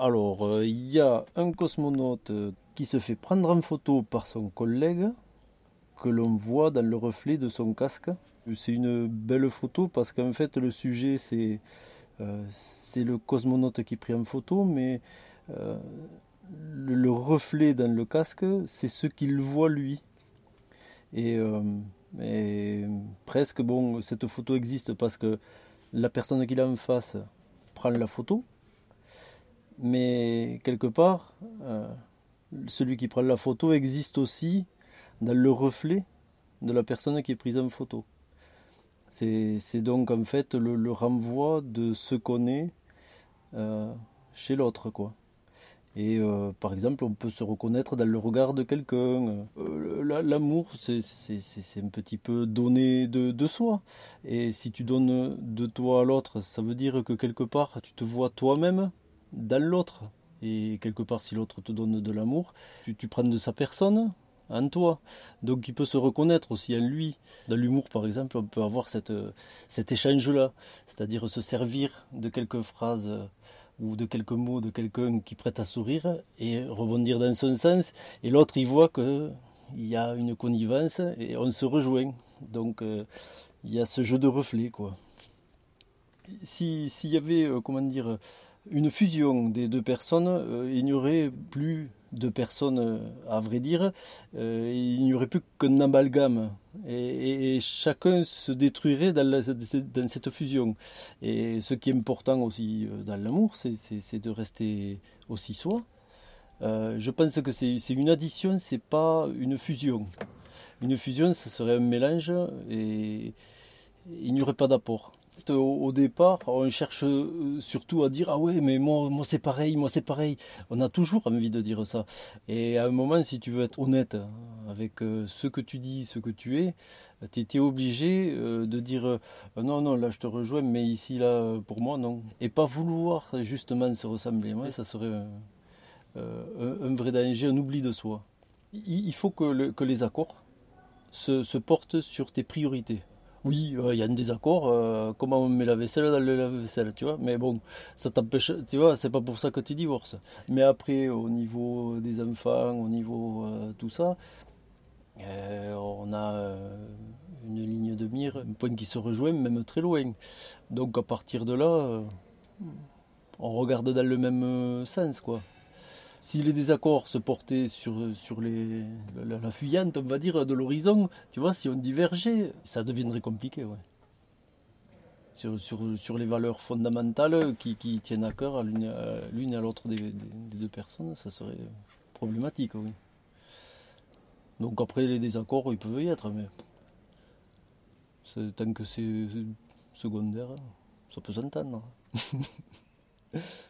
Alors, euh, il y a un cosmonaute qui se fait prendre en photo par son collègue que l'on voit dans le reflet de son casque. C'est une belle photo parce qu'en fait le sujet c'est euh, le cosmonaute qui pris en photo, mais euh, le, reflet dans le casque c'est ce qu'il voit lui. Et, et, presque bon, cette photo existe parce que la personne qu'il a en face prend la photo, mais quelque part, euh, celui qui prend la photo existe aussi dans le reflet de la personne qui est prise en photo. C'est donc en fait le, renvoi de ce qu'on est euh, chez l'autre, quoi. Et euh, par exemple, on peut se reconnaître dans le regard de quelqu'un. L'amour, c'est un petit peu donner de, de, soi. Et si tu donnes de toi à l'autre, ça veut dire que quelque part, tu te vois toi-même dans l'autre. Et quelque part, si l'autre te donne de l'amour, tu, prends de sa personne en toi. Donc il peut se reconnaître aussi en lui. Dans l'humour, par exemple, on peut avoir cette, cet échange-là, c'est-à-dire se servir de quelques phrases ou de quelques mots de quelqu'un qui prête à sourire et rebondir dans son sens. Et l'autre, il voit que il y a une connivence et on se rejoint. Donc euh, il y a ce jeu de reflets, quoi. S'il y avait, euh, comment dire, une fusion des deux personnes, euh, il n'y aurait plus de personnes, euh, à vrai dire, euh, il n'y aurait plus qu'un amalgame. Et, chacun se détruirait dans, cette fusion. Et ce qui est important aussi dans l'amour, c'est de rester aussi soi. je pense que c'est une addition, c'est pas une fusion. Une fusion, ça serait un mélange et il n'y aurait pas d'apport au, départ, on cherche euh, surtout à dire ah ouais mais moi c'est pareil, moi c'est pareil. On a toujours envie de dire ça. Et à un moment, si tu veux être honnête avec euh, ce que tu dis, ce que tu es, tu étais obligé euh, de dire non non là je te rejoins mais ici là pour moi non. Et pas vouloir justement se ressembler. Ça serait un, vrai danger, un oubli de soi. Il, faut que les accords se portent sur tes priorités oui, euh, il y a un désaccord, euh, comment on met la vaisselle dans le lave-vaisselle, tu vois, mais bon, ça t'empêche, tu vois, c'est pas pour ça que tu divorces. Mais après, au niveau des enfants, au niveau euh, tout ça, on a une ligne de mire, un point qui se rejoint, même très loin. Donc à partir de là, on regarde dans le même sens, quoi si les désaccords se portaient sur, sur les, la, fuyante, on va dire, de l'horizon, tu vois, si on divergeait, ça deviendrait compliqué, ouais. Sur, sur, sur les valeurs fondamentales qui, qui tiennent à cœur à l'une à l'autre des, deux personnes, ça serait problématique, oui. Donc après, les désaccords, ils peuvent y être, mais tant que c'est secondaire, ça peut s'entendre.